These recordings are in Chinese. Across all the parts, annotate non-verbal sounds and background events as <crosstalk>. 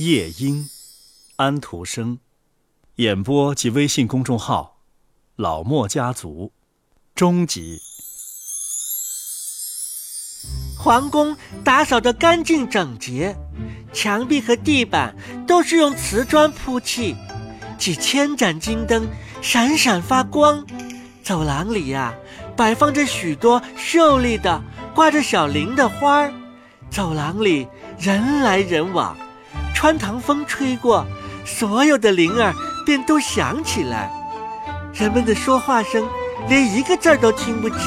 夜莺，安徒生，演播及微信公众号“老莫家族”终集。皇宫打扫得干净整洁，墙壁和地板都是用瓷砖铺砌，几千盏金灯闪闪发光。走廊里呀，摆放着许多秀丽的挂着小铃的花儿。走廊里人来人往。穿堂风吹过，所有的铃儿便都响起来。人们的说话声连一个字儿都听不清。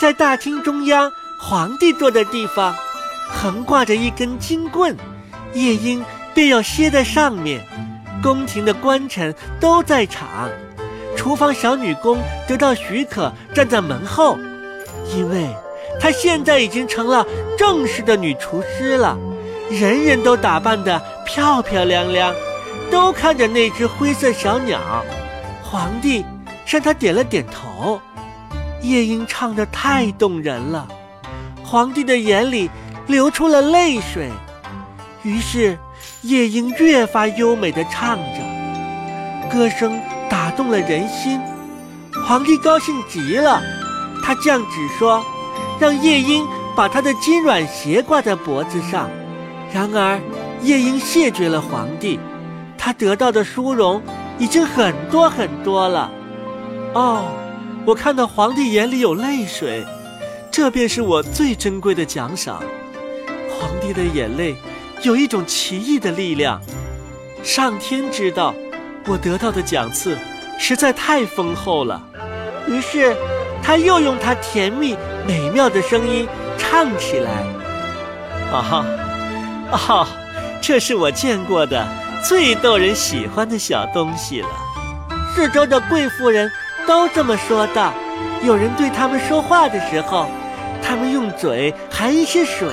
在大厅中央，皇帝坐的地方，横挂着一根金棍，夜莺便要歇在上面。宫廷的官臣都在场，厨房小女工得到许可站在门后，因为她现在已经成了正式的女厨师了。人人都打扮得漂漂亮亮，都看着那只灰色小鸟。皇帝向他点了点头。夜莺唱得太动人了，皇帝的眼里流出了泪水。于是，夜莺越发优美地唱着，歌声打动了人心。皇帝高兴极了，他降旨说，让夜莺把他的金软鞋挂在脖子上。然而，夜莺谢绝了皇帝，他得到的殊荣已经很多很多了。哦，我看到皇帝眼里有泪水，这便是我最珍贵的奖赏。皇帝的眼泪有一种奇异的力量，上天知道，我得到的奖赐实在太丰厚了。于是，他又用他甜蜜美妙的声音唱起来：“啊哈！” <laughs> 哦，这是我见过的最逗人喜欢的小东西了。四周的贵妇人都这么说道。有人对他们说话的时候，他们用嘴含一些水，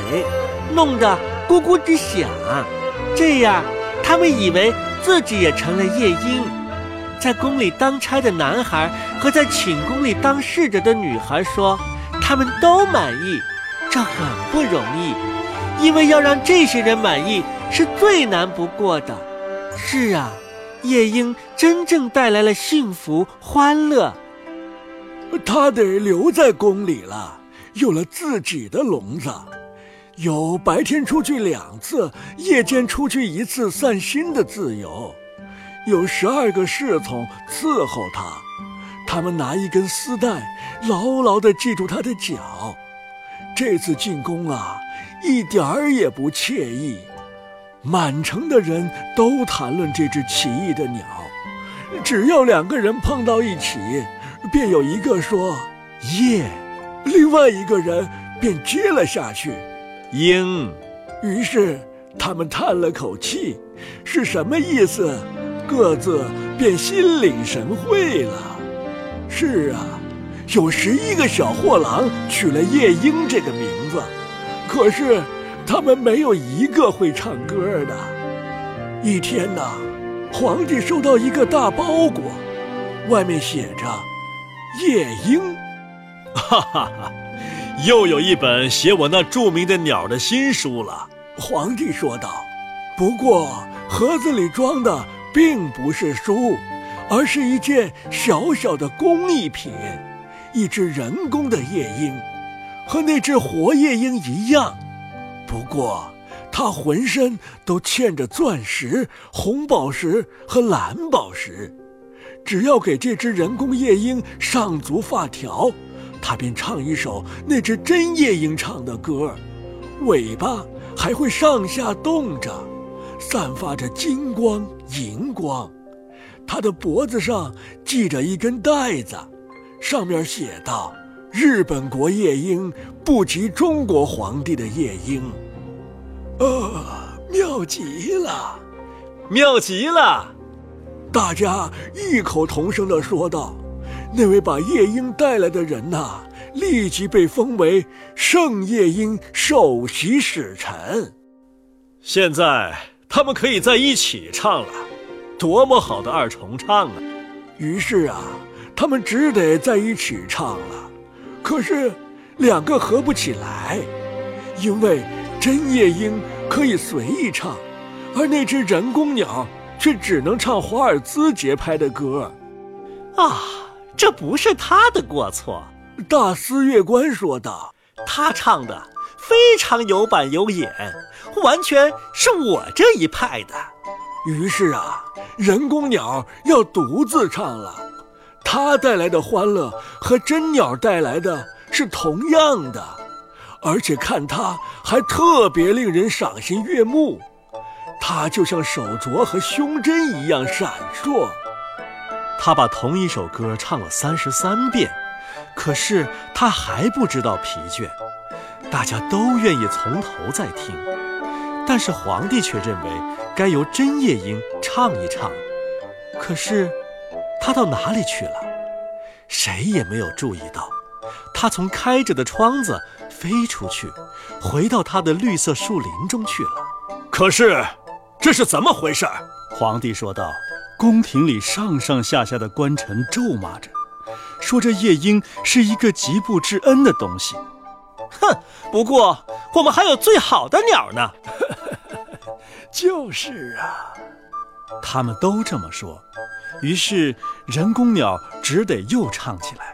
弄得咕咕直响。这样，他们以为自己也成了夜莺。在宫里当差的男孩和在寝宫里当侍者的女孩说，他们都满意。这很不容易。因为要让这些人满意是最难不过的。是啊，夜莺真正带来了幸福欢乐。他得留在宫里了，有了自己的笼子，有白天出去两次，夜间出去一次散心的自由，有十二个侍从伺候他，他们拿一根丝带牢牢地系住他的脚。这次进宫啊。一点儿也不惬意，满城的人都谈论这只奇异的鸟。只要两个人碰到一起，便有一个说“夜”，另外一个人便接了下去“鹰”。于是他们叹了口气，是什么意思？各自便心领神会了。是啊，有十一个小货郎取了夜莺这个名字。可是，他们没有一个会唱歌的。一天呐，皇帝收到一个大包裹，外面写着“夜莺”，哈哈哈，又有一本写我那著名的鸟的新书了。皇帝说道。不过，盒子里装的并不是书，而是一件小小的工艺品，一只人工的夜莺。和那只活夜莺一样，不过它浑身都嵌着钻石、红宝石和蓝宝石。只要给这只人工夜莺上足发条，它便唱一首那只真夜莺唱的歌，尾巴还会上下动着，散发着金光银光。它的脖子上系着一根带子，上面写道。日本国夜莺不及中国皇帝的夜莺，啊，妙极了，妙极了！大家异口同声地说道。那位把夜莺带来的人呐，立即被封为圣夜莺首席使臣。现在他们可以在一起唱了，多么好的二重唱啊！于是啊，他们只得在一起唱了。可是，两个合不起来，因为真夜莺可以随意唱，而那只人工鸟却只能唱华尔兹节拍的歌。啊，这不是他的过错。大司乐官说道：“他唱的非常有板有眼，完全是我这一派的。”于是啊，人工鸟要独自唱了。它带来的欢乐和真鸟带来的是同样的，而且看它还特别令人赏心悦目。它就像手镯和胸针一样闪烁。他把同一首歌唱了三十三遍，可是他还不知道疲倦。大家都愿意从头再听，但是皇帝却认为该由针夜莺唱一唱。可是。他到哪里去了？谁也没有注意到。他从开着的窗子飞出去，回到他的绿色树林中去了。可是，这是怎么回事？皇帝说道。宫廷里上上下下的官臣咒骂着，说这夜莺是一个极不知恩的东西。哼！不过我们还有最好的鸟呢。<laughs> 就是啊，他们都这么说。于是，人工鸟只得又唱起来。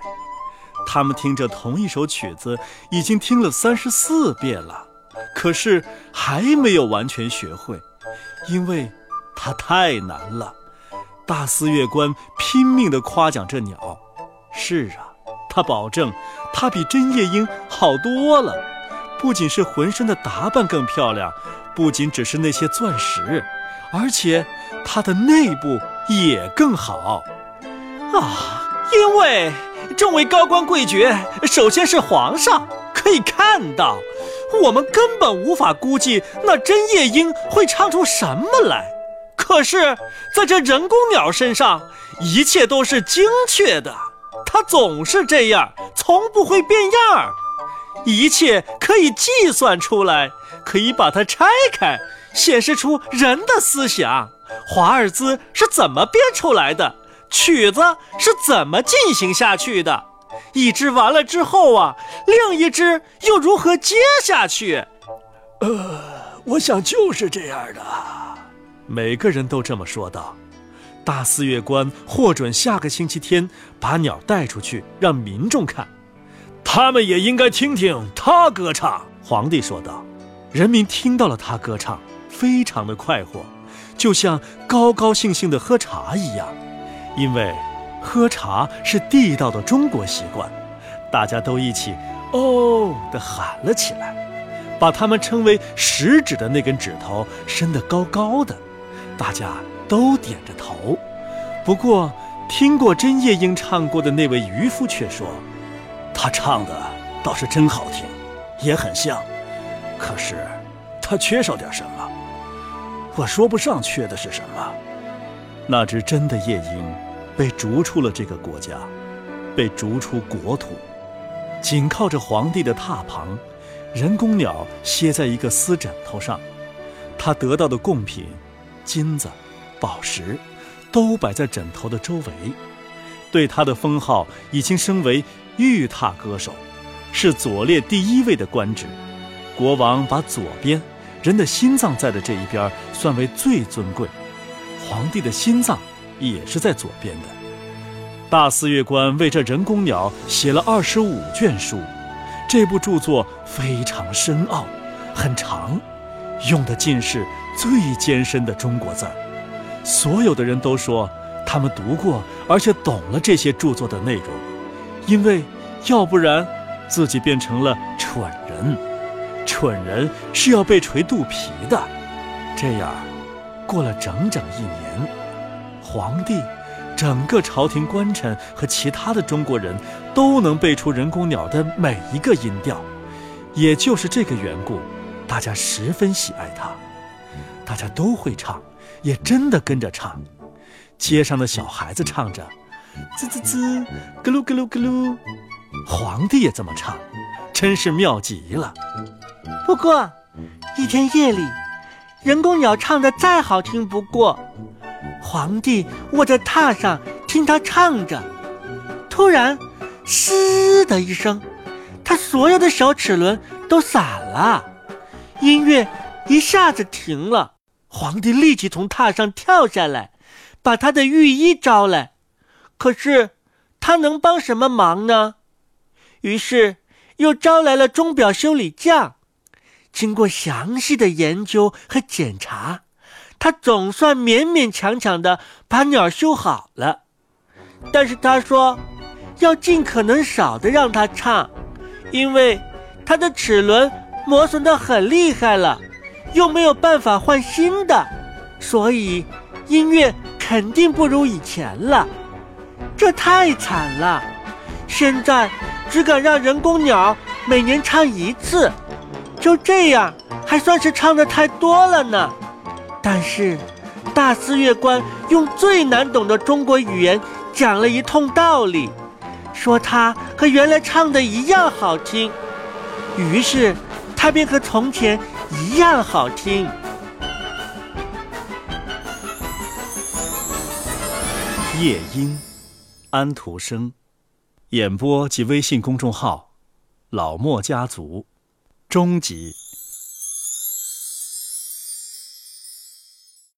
他们听着同一首曲子，已经听了三十四遍了，可是还没有完全学会，因为它太难了。大司乐官拼命地夸奖这鸟。是啊，他保证，它比真夜莺好多了。不仅是浑身的打扮更漂亮，不仅只是那些钻石，而且它的内部。也更好，啊！因为众位高官贵爵，首先是皇上，可以看到，我们根本无法估计那真夜莺会唱出什么来。可是，在这人工鸟身上，一切都是精确的，它总是这样，从不会变样儿，一切可以计算出来，可以把它拆开，显示出人的思想。华尔兹是怎么编出来的？曲子是怎么进行下去的？一支完了之后啊，另一支又如何接下去？呃，我想就是这样的。每个人都这么说道。大四月官获准下个星期天把鸟带出去让民众看，他们也应该听听他歌唱。皇帝说道。人民听到了他歌唱，非常的快活。就像高高兴兴的喝茶一样，因为喝茶是地道的中国习惯，大家都一起“哦”的喊了起来，把他们称为食指的那根指头伸得高高的，大家都点着头。不过，听过真夜莺唱过的那位渔夫却说：“他唱的倒是真好听，也很像，可是他缺少点什么。”我说不上缺的是什么。那只真的夜莺，被逐出了这个国家，被逐出国土，紧靠着皇帝的榻旁，人工鸟歇在一个丝枕头上，他得到的贡品，金子、宝石，都摆在枕头的周围。对他的封号已经升为玉榻歌手，是左列第一位的官职。国王把左边。人的心脏在的这一边算为最尊贵，皇帝的心脏也是在左边的。大司乐官为这人工鸟写了二十五卷书，这部著作非常深奥，很长，用的尽是最艰深的中国字儿。所有的人都说他们读过，而且懂了这些著作的内容，因为要不然自己变成了蠢人。蠢人是要被捶肚皮的，这样，过了整整一年，皇帝、整个朝廷官臣和其他的中国人都能背出人工鸟的每一个音调。也就是这个缘故，大家十分喜爱它。大家都会唱，也真的跟着唱。街上的小孩子唱着，滋滋滋，咯噜咯噜咯噜。皇帝也这么唱，真是妙极了。不过，一天夜里，人工鸟唱的再好听不过。皇帝卧在榻上听它唱着，突然，嘶的一声，他所有的小齿轮都散了，音乐一下子停了。皇帝立即从榻上跳下来，把他的御医招来。可是他能帮什么忙呢？于是又招来了钟表修理匠。经过详细的研究和检查，他总算勉勉强强的把鸟修好了。但是他说，要尽可能少的让它唱，因为它的齿轮磨损的很厉害了，又没有办法换新的，所以音乐肯定不如以前了。这太惨了！现在只敢让人工鸟每年唱一次，就这样还算是唱的太多了呢。但是大司乐官用最难懂的中国语言。讲了一通道理，说他和原来唱的一样好听，于是他便和从前一样好听。夜莺，安徒生，演播及微信公众号“老莫家族”，终极。